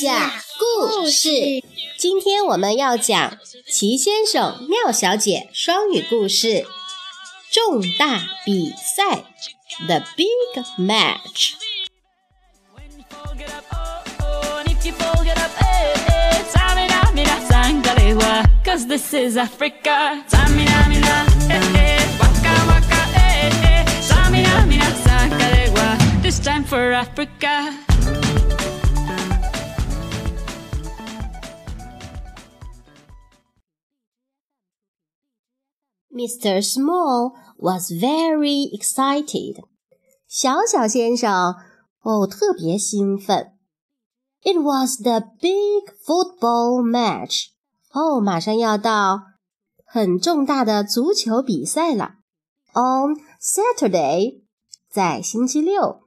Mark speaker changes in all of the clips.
Speaker 1: 讲故事。今天我们要讲齐先生、妙小姐双语故事。重大比赛，The Big Match。
Speaker 2: Cause this is Africa. Samina,
Speaker 1: Mr. Small was very excited. 小小先生哦特别兴奋。It was the big football match. 哦，马上要到很重大的足球比赛了。On Saturday，在星期六。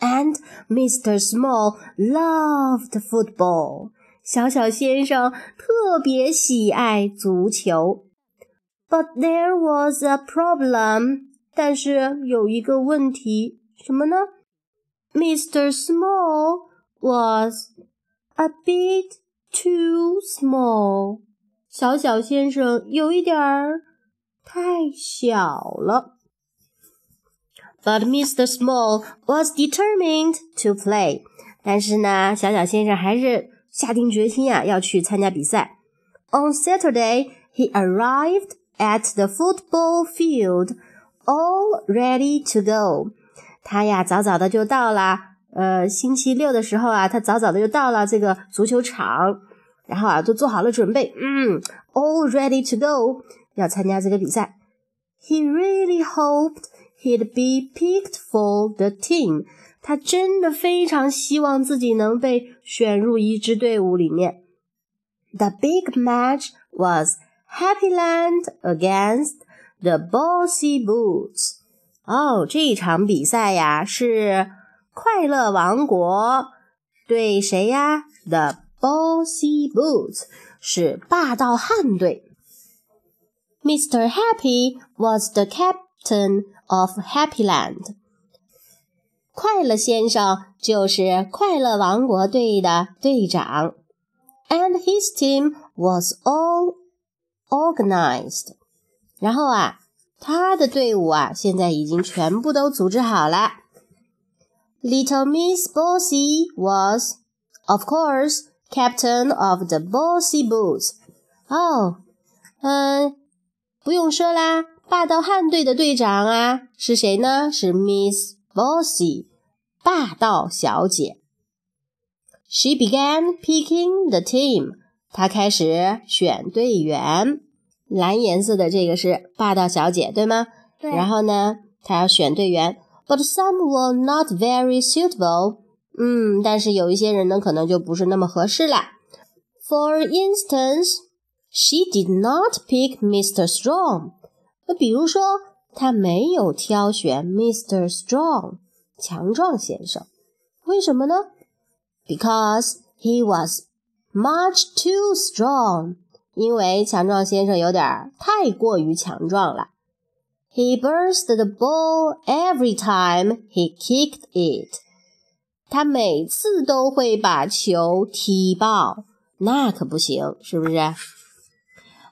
Speaker 1: And Mr. Small loved football. 小小先生特别喜爱足球。 But there was a problem. 但是有一个问题，什么呢？Mr. Small was a bit too small. 小小先生有一点儿太小了。But Mr. Small was determined to play. 但是呢，小小先生还是下定决心呀、啊，要去参加比赛。On Saturday, he arrived at the football field, all ready to go. 他呀，早早的就到了。呃，星期六的时候啊，他早早的就到了这个足球场，然后啊，都做好了准备，嗯，all ready to go，要参加这个比赛。He really hoped he'd be picked for the team. 他真的非常希望自己能被选入一支队伍里面。The big match was Happyland against the Bossy Boots. 哦，这一场比赛呀是快乐王国对谁呀？The Bossy Boots 是霸道汉队。Mr. Happy was the captain of Happyland. 快乐先生就是快乐王国队的队长，and his team was all organized. 然后啊，他的队伍啊，现在已经全部都组织好了。Little Miss Bossy was, of course, captain of the Bossy Boots. 哦，嗯，不用说啦，霸道汉队的队长啊，是谁呢？是 Miss Bossy，霸道小姐。She began picking the team. 她开始选队员。蓝颜色的这个是霸道小姐，对吗？
Speaker 3: 对。
Speaker 1: 然后呢，他要选队员，but some were not very suitable。嗯，但是有一些人呢，可能就不是那么合适啦。For instance, she did not pick Mr. Strong。那比如说，她没有挑选 Mr. Strong，强壮先生。为什么呢？Because he was much too strong。因为强壮先生有点太过于强壮了。He burst the ball every time he kicked it。他每次都会把球踢爆，那可不行，是不是？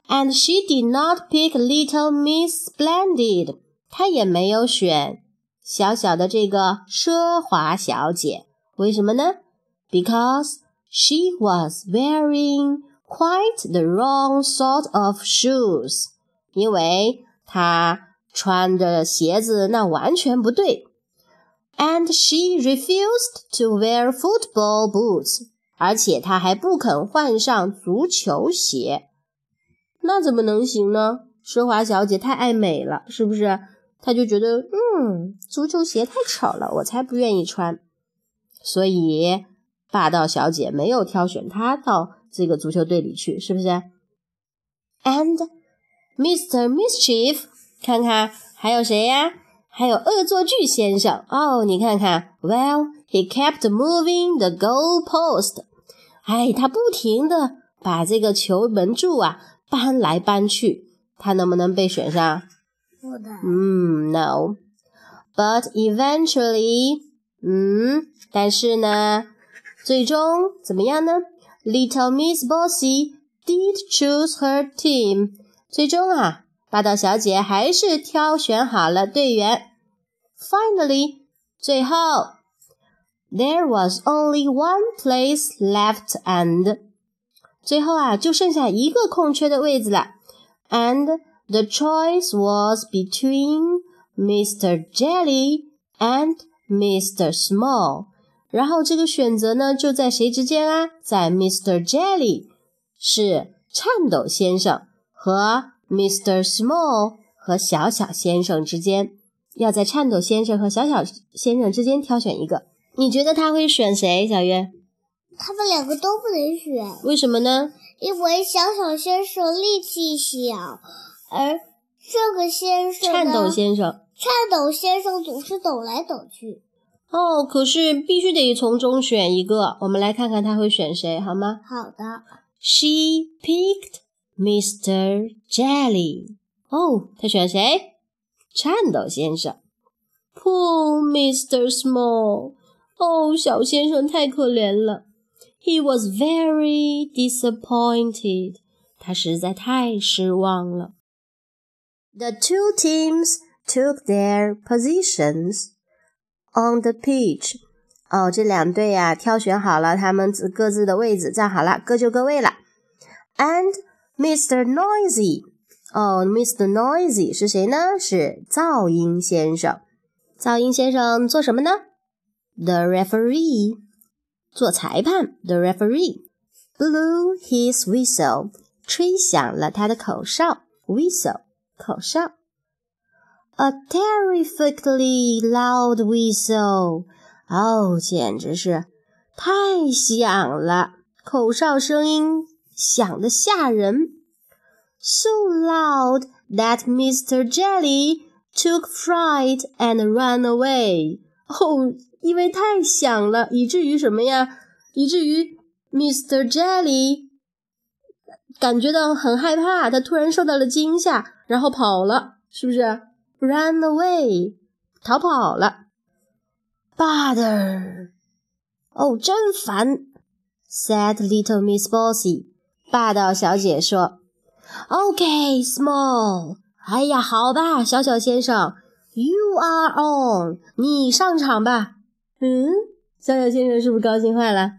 Speaker 1: And she did not pick little Miss Splendid。她也没有选小小的这个奢华小姐，为什么呢？Because she was wearing quite the wrong sort of shoes，因为她穿的鞋子那完全不对。And she refused to wear football boots，而且她还不肯换上足球鞋。那怎么能行呢？奢华小姐太爱美了，是不是？她就觉得，嗯，足球鞋太丑了，我才不愿意穿。所以霸道小姐没有挑选他到这个足球队里去，是不是？And Mr. Mischief，看看还有谁呀？还有恶作剧先生哦，你看看，Well, he kept moving the goal post。哎，他不停的把这个球门柱啊搬来搬去，他能不能被选上？
Speaker 3: 不能。
Speaker 1: 嗯，No。But eventually，嗯，但是呢，最终怎么样呢？Little Miss Bossy did choose her team。最终啊，霸道小姐还是挑选好了队员。Finally，最后，there was only one place left and 最后啊，就剩下一个空缺的位子了。And the choice was between Mr. Jelly and Mr. Small。 然后这个选择呢，就在谁之间啊？在 Mr. Jelly 是颤抖先生和 Mr. Small 和小小先生之间。要在颤抖先生和小小先生之间挑选一个。你觉得他会选谁？小月？
Speaker 3: 他们两个都不能选，
Speaker 1: 为什么呢？
Speaker 3: 因为小小先生力气小，而这个先生
Speaker 1: 颤抖先生。
Speaker 3: 颤抖先生总是抖来抖去。
Speaker 1: 哦，可是必须得从中选一个。我们来看看他会选谁，好吗
Speaker 3: 好的，
Speaker 1: ？She picked Mr. Jelly。哦，他选谁？颤抖先生。Poor Mr. Small。哦，小先生太可怜了。He was very disappointed。他实在太失望了。The two teams took their positions on the pitch. 哦，这两队呀、挑选好了他们自各自的位置，站好了，各就各位了。And Mr. Noisy，哦，Mr. Noisy 是谁呢？是噪音先生。噪音先生做什么呢？The referee 做裁判。The referee blew his whistle，吹响了他的口哨。Whistle 口哨。A terrifically loud whistle，哦，简直是太响了，口哨声音响得吓人。So loud that Mr. Jelly took fright and ran away。哦，因为太响了，以至于什么呀？以至于 Mr. Jelly 感觉到很害怕，他突然受到了惊吓，然后跑了，是不是？Ran away，逃跑了。Bother，哦，真烦，said little Miss Bossy。霸道小姐说，OK，small，。哎呀，好吧，小小先生，You are on，你上场吧。”嗯，小小先生是不是高兴坏了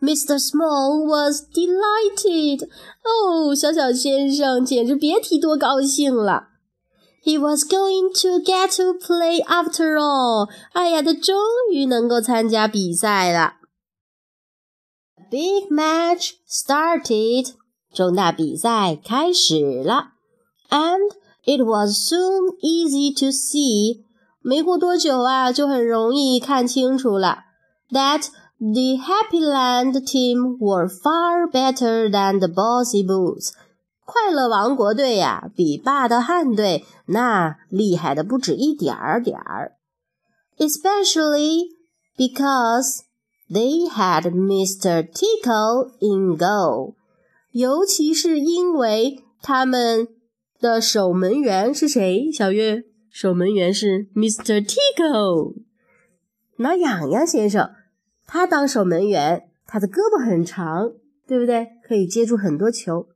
Speaker 1: ？Mr. Small was delighted。哦，小小先生简直别提多高兴了。He was going to get to play after all。哎呀，他终于能够参加比赛了。Big match started。重大比赛开始了。And it was soon easy to see。没过多久啊，就很容易看清楚了。That the Happy Land team were far better than the Bossy Boots。 快乐王国队呀、比霸道汉队那厉害的不止一点儿点儿。Especially because they had Mr. Tickle in goal。尤其是因为他们的守门员是谁？小月，守门员是 Mr. Tickle，挠痒痒先生。他当守门员，他的胳膊很长，对不对？可以接住很多球。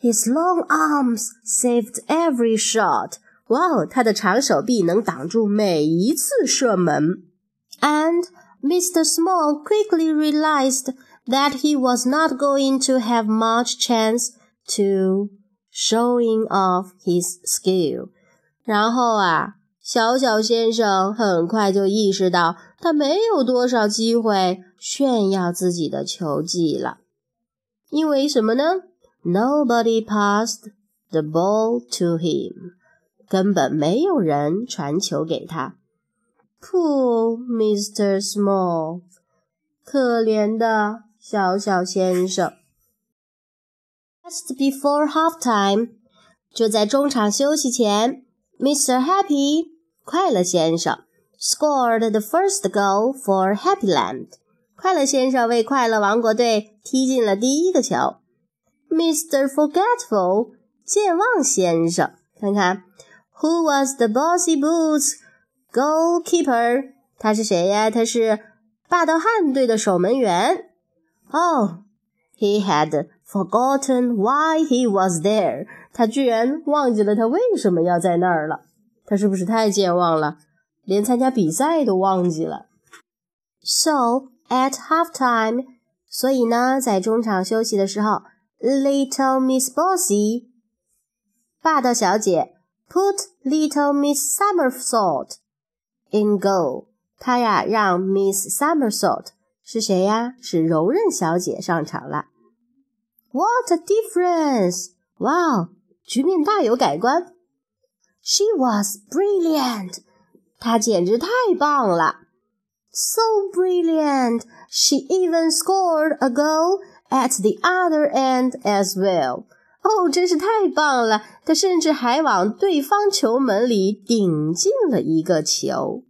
Speaker 1: His long arms saved every shot。哇哦，他的长手臂能挡住每一次射门。And Mr. Small quickly realized that he was not going to have much chance to showing off his skill. 然后啊，小小先生很快就意识到他没有多少机会炫耀自己的球技了。因为什么呢 ？Nobody passed the ball to him. 根本没有人传球给他。Poor Mr. Small，可怜的小小先生。Just before halftime，就在中场休息前，Mr. Happy 快乐先生 scored the first goal for Happyland。快乐先生为快乐王国队踢进了第一个球。 Mr. Forgetful 健忘先生，看看，Who was the Bossy Boots goalkeeper，他是谁呀？他是霸道汉队的守门员。Oh, he had forgotten why he was there。他居然忘记了他为什么要在那儿了。他是不是太健忘了，连参加比赛都忘记了？So at halftime，所以呢，在中场休息的时候 ，Little Miss Bossy，霸道小姐 put Little Miss Somersault in goal。她呀，让 Miss Somersault 是谁呀？是柔韧小姐上场了。What a difference！哇哦，局面大有改观。She was brilliant，她简直太棒了。So brilliant, she even scored a goal at the other end as well. 哦，真是太棒了！她甚至还往对方球门里顶进了一个球。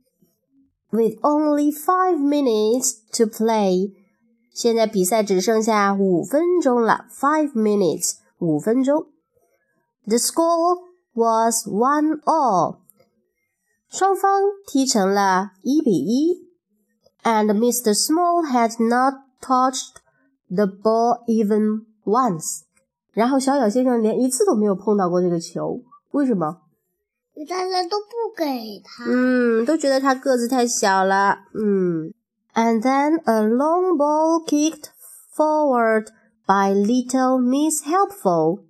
Speaker 1: With only five minutes to play，现在比赛只剩下五分钟了。Five minutes，五分钟。The score was one all，双方踢成了一比一。And Mr. Small had not touched the ball even once。然后小小先生连一次都没有碰到过这个球，为什么？
Speaker 3: 大家都不给他。
Speaker 1: 嗯，都觉得他个子太小了。嗯。And then a long ball kicked forward by little Miss Helpful。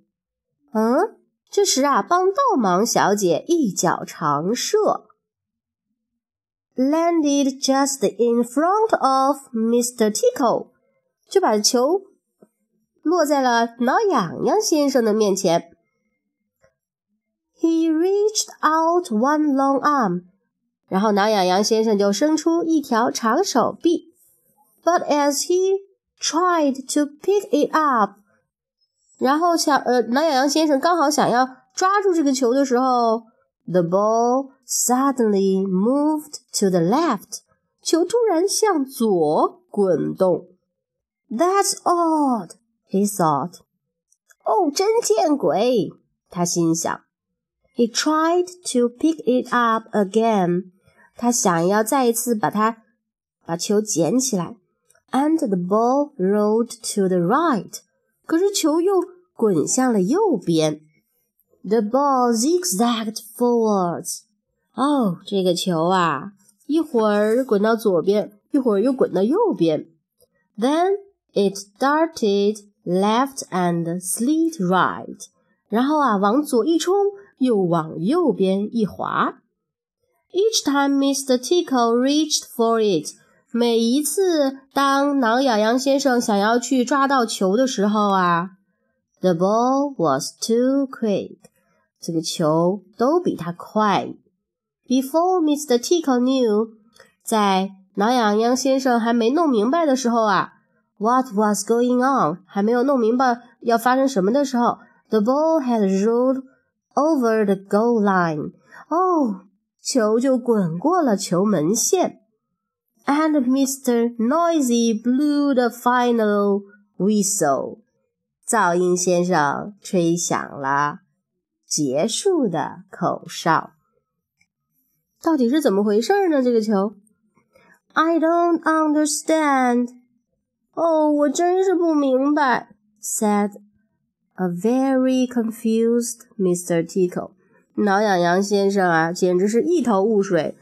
Speaker 1: 嗯，这时啊，帮倒忙小姐一脚长射，landed just in front of Mr. Tickle， 就把球落在了挠痒痒先生的面前。He reached out one long arm，然后挠痒痒先生就伸出一条长手臂。But as he tried to pick it up，然后想呃挠痒痒先生刚好想要抓住这个球的时候，the ball suddenly moved to the left，球突然向左滚动。That's odd，he thought。哦，真见鬼！他心想。He tried to pick it up again. 他想要再一次把它把球捡起来，and the ball rolled to the right. 可是球又滚向了右边。The ball zigzagged forwards. 哦，这个球啊，一会儿滚到左边，一会儿又滚到右边。Then it darted left and slid right. 然后啊，往左一冲。又往右边一滑。Each time Mr. Tickle reached for it，每一次当挠痒痒先生想要去抓到球的时候啊，the ball was too quick，这个球都比他快。Before Mr. Tickle knew，在挠痒痒先生还没弄明白的时候啊，what was going on，还没有弄明白要发生什么的时候，the ball had rolled。over the goal line，哦，球就滚过了球门线。And Mr. Noisy blew the final whistle，噪音先生吹响了结束的口哨。到底是怎么回事呢？这个球？I don't understand。哦，我真是不明白。said A very confused Mr. Tickle，挠痒痒先生啊，简直是一头雾水。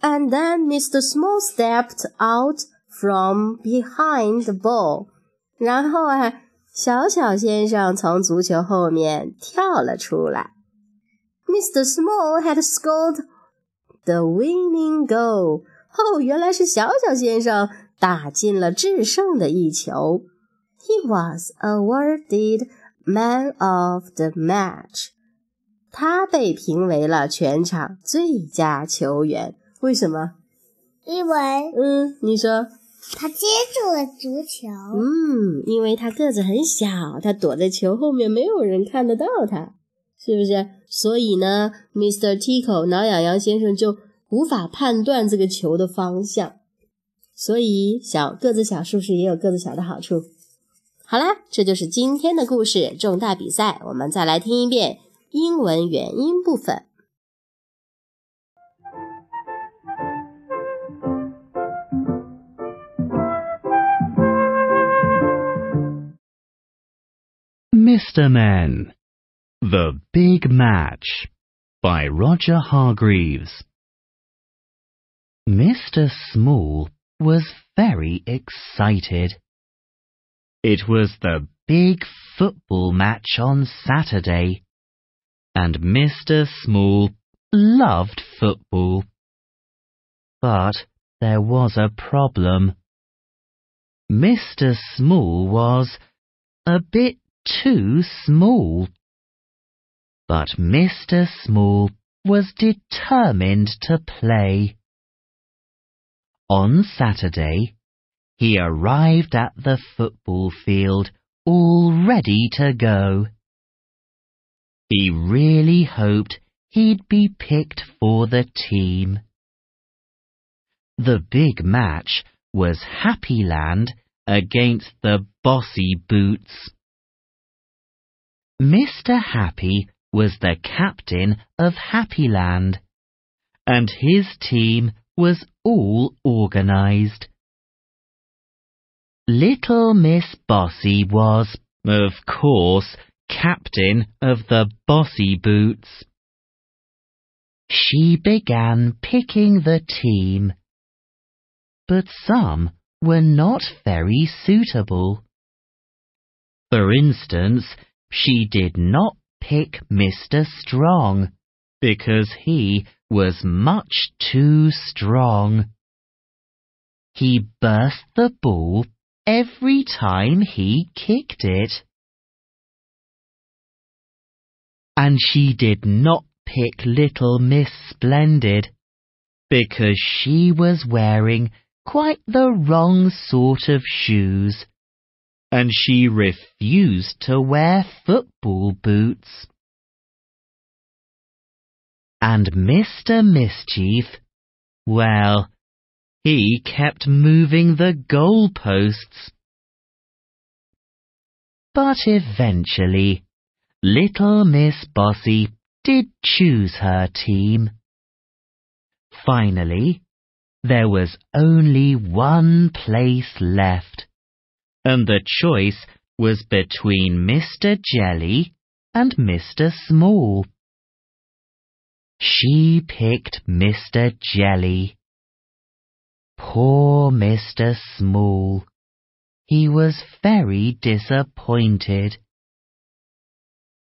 Speaker 1: And then Mr. Small stepped out from behind the ball，然后啊，小小先生从足球后面跳了出来。Mr. Small had scored the winning goal。哦，原来是小小先生打进了制胜的一球。He was awarded man of the match。他被评为了全场最佳球员。为什么？
Speaker 3: 因为
Speaker 1: 嗯，你说
Speaker 3: 他接住了足球。
Speaker 1: 嗯，因为他个子很小，他躲在球后面，没有人看得到他，是不是？所以呢，Mr. Tickle 挠痒痒先生就无法判断这个球的方向。所以小个子小是不是也有个子小的好处？好啦，这就是今天的故事——重大比赛。我们再来听一遍英文原音部分。
Speaker 4: Mr. Man, The Big Match by Roger Hargreaves. Mr. Small was very excited. It was the big football match on Saturday, and Mr. Small loved football. But there was a problem. Mr. Small was a bit too small. But Mr. Small was determined to play. On Saturday, he arrived at the football field all ready to go. He really hoped he'd be picked for the team. The big match was Happyland against the Bossy Boots. Mr. Happy was the captain of Happyland, and his team was all organized. Little Miss Bossy was, of course, captain of the Bossy Boots. She began picking the team, but some were not very suitable. For instance, she did not pick Mr. Strong because he was much too strong. He burst the ball every time he kicked it. And she did not pick little Miss Splendid because she was wearing quite the wrong sort of shoes and she refused to wear football boots. And Mr. Mischief, well, he kept moving the goalposts. But eventually, little Miss Bossy did choose her team. Finally, there was only one place left and the choice was between Mr. Jelly and Mr. Small. She picked Mr. Jelly. Poor Mr. Small. He was very disappointed.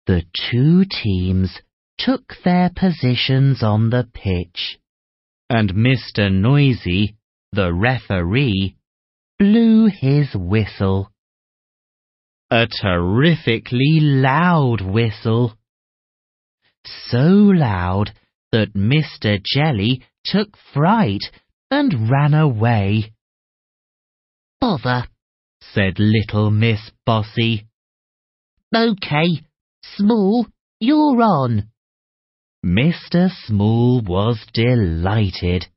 Speaker 4: The two teams took their positions on the pitch, and Mr. Noisy, the referee, blew his whistle. A terrifically loud whistle. So loud that Mr. Jelly took fright and ran away. Bother, said little Miss Bossy. OK, Small, you're on. Mr. Small was delighted.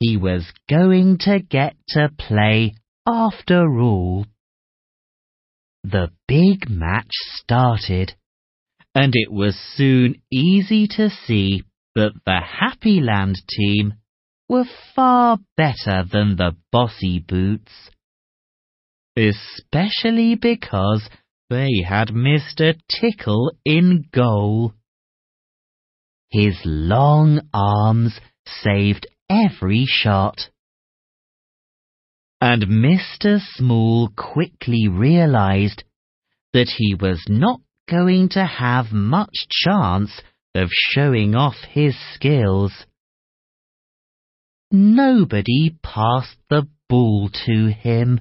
Speaker 4: He was going to get to play after all. The big match started, and it was soon easy to see that the Happyland team were far better than the Bossy Boots. Especially because they had Mr. Tickle in goal. His long arms saved every shot. And Mr. Small quickly realized that he was not going to have much chance of showing off his skills. Nobody passed the ball to him.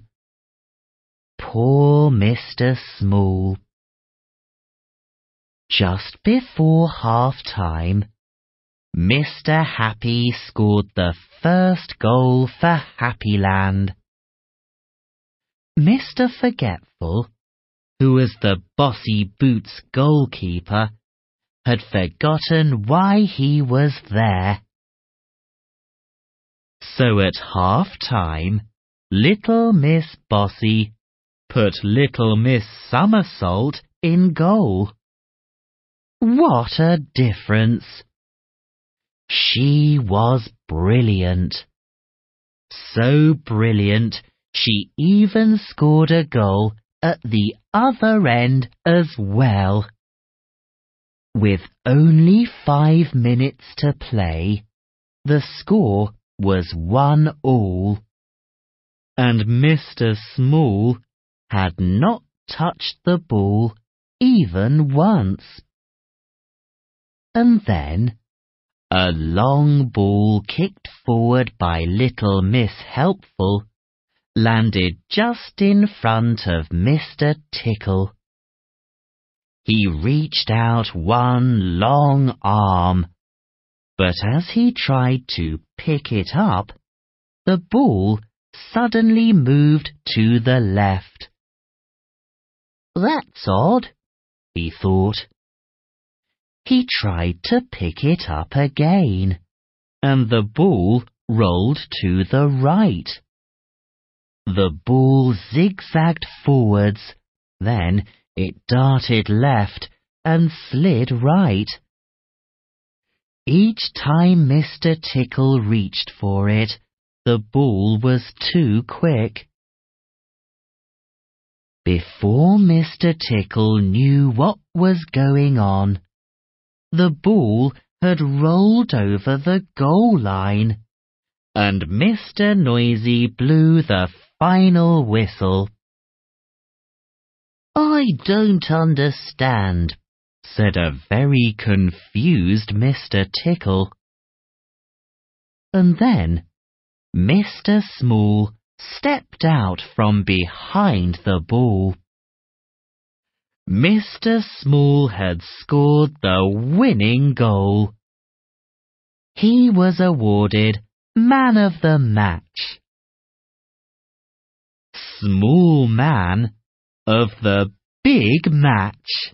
Speaker 4: Poor Mr. Small. Just before half time, Mr. Happy scored the first goal for Happyland. Mr. Forgetful, who was the Bossy Boots goalkeeper, had forgotten why he was there. So at half time, little Miss Bossy put little Miss Somersault in goal. What a difference! She was brilliant. So brilliant, she even scored a goal at the other end as well. With only five minutes to play, the score was one all. And Mr. Small had not touched the ball even once. And then a long ball kicked forward by little Miss Helpful landed just in front of Mr. Tickle. He reached out one long arm, but as he tried to pick it up, the ball suddenly moved to the left. That's odd, he thought. He tried to pick it up again, and the ball rolled to the right. The ball zigzagged forwards, then it darted left and slid right. Each time Mr. Tickle reached for it, the ball was too quick. Before Mr. Tickle knew what was going on, the ball had rolled over the goal line, and Mr. Noisy blew the final whistle. I don't understand, said a very confused Mr. Tickle. And then Mr. Small stepped out from behind the ball. Mr. Small had scored the winning goal. He was awarded Man of the Match small man of the big match.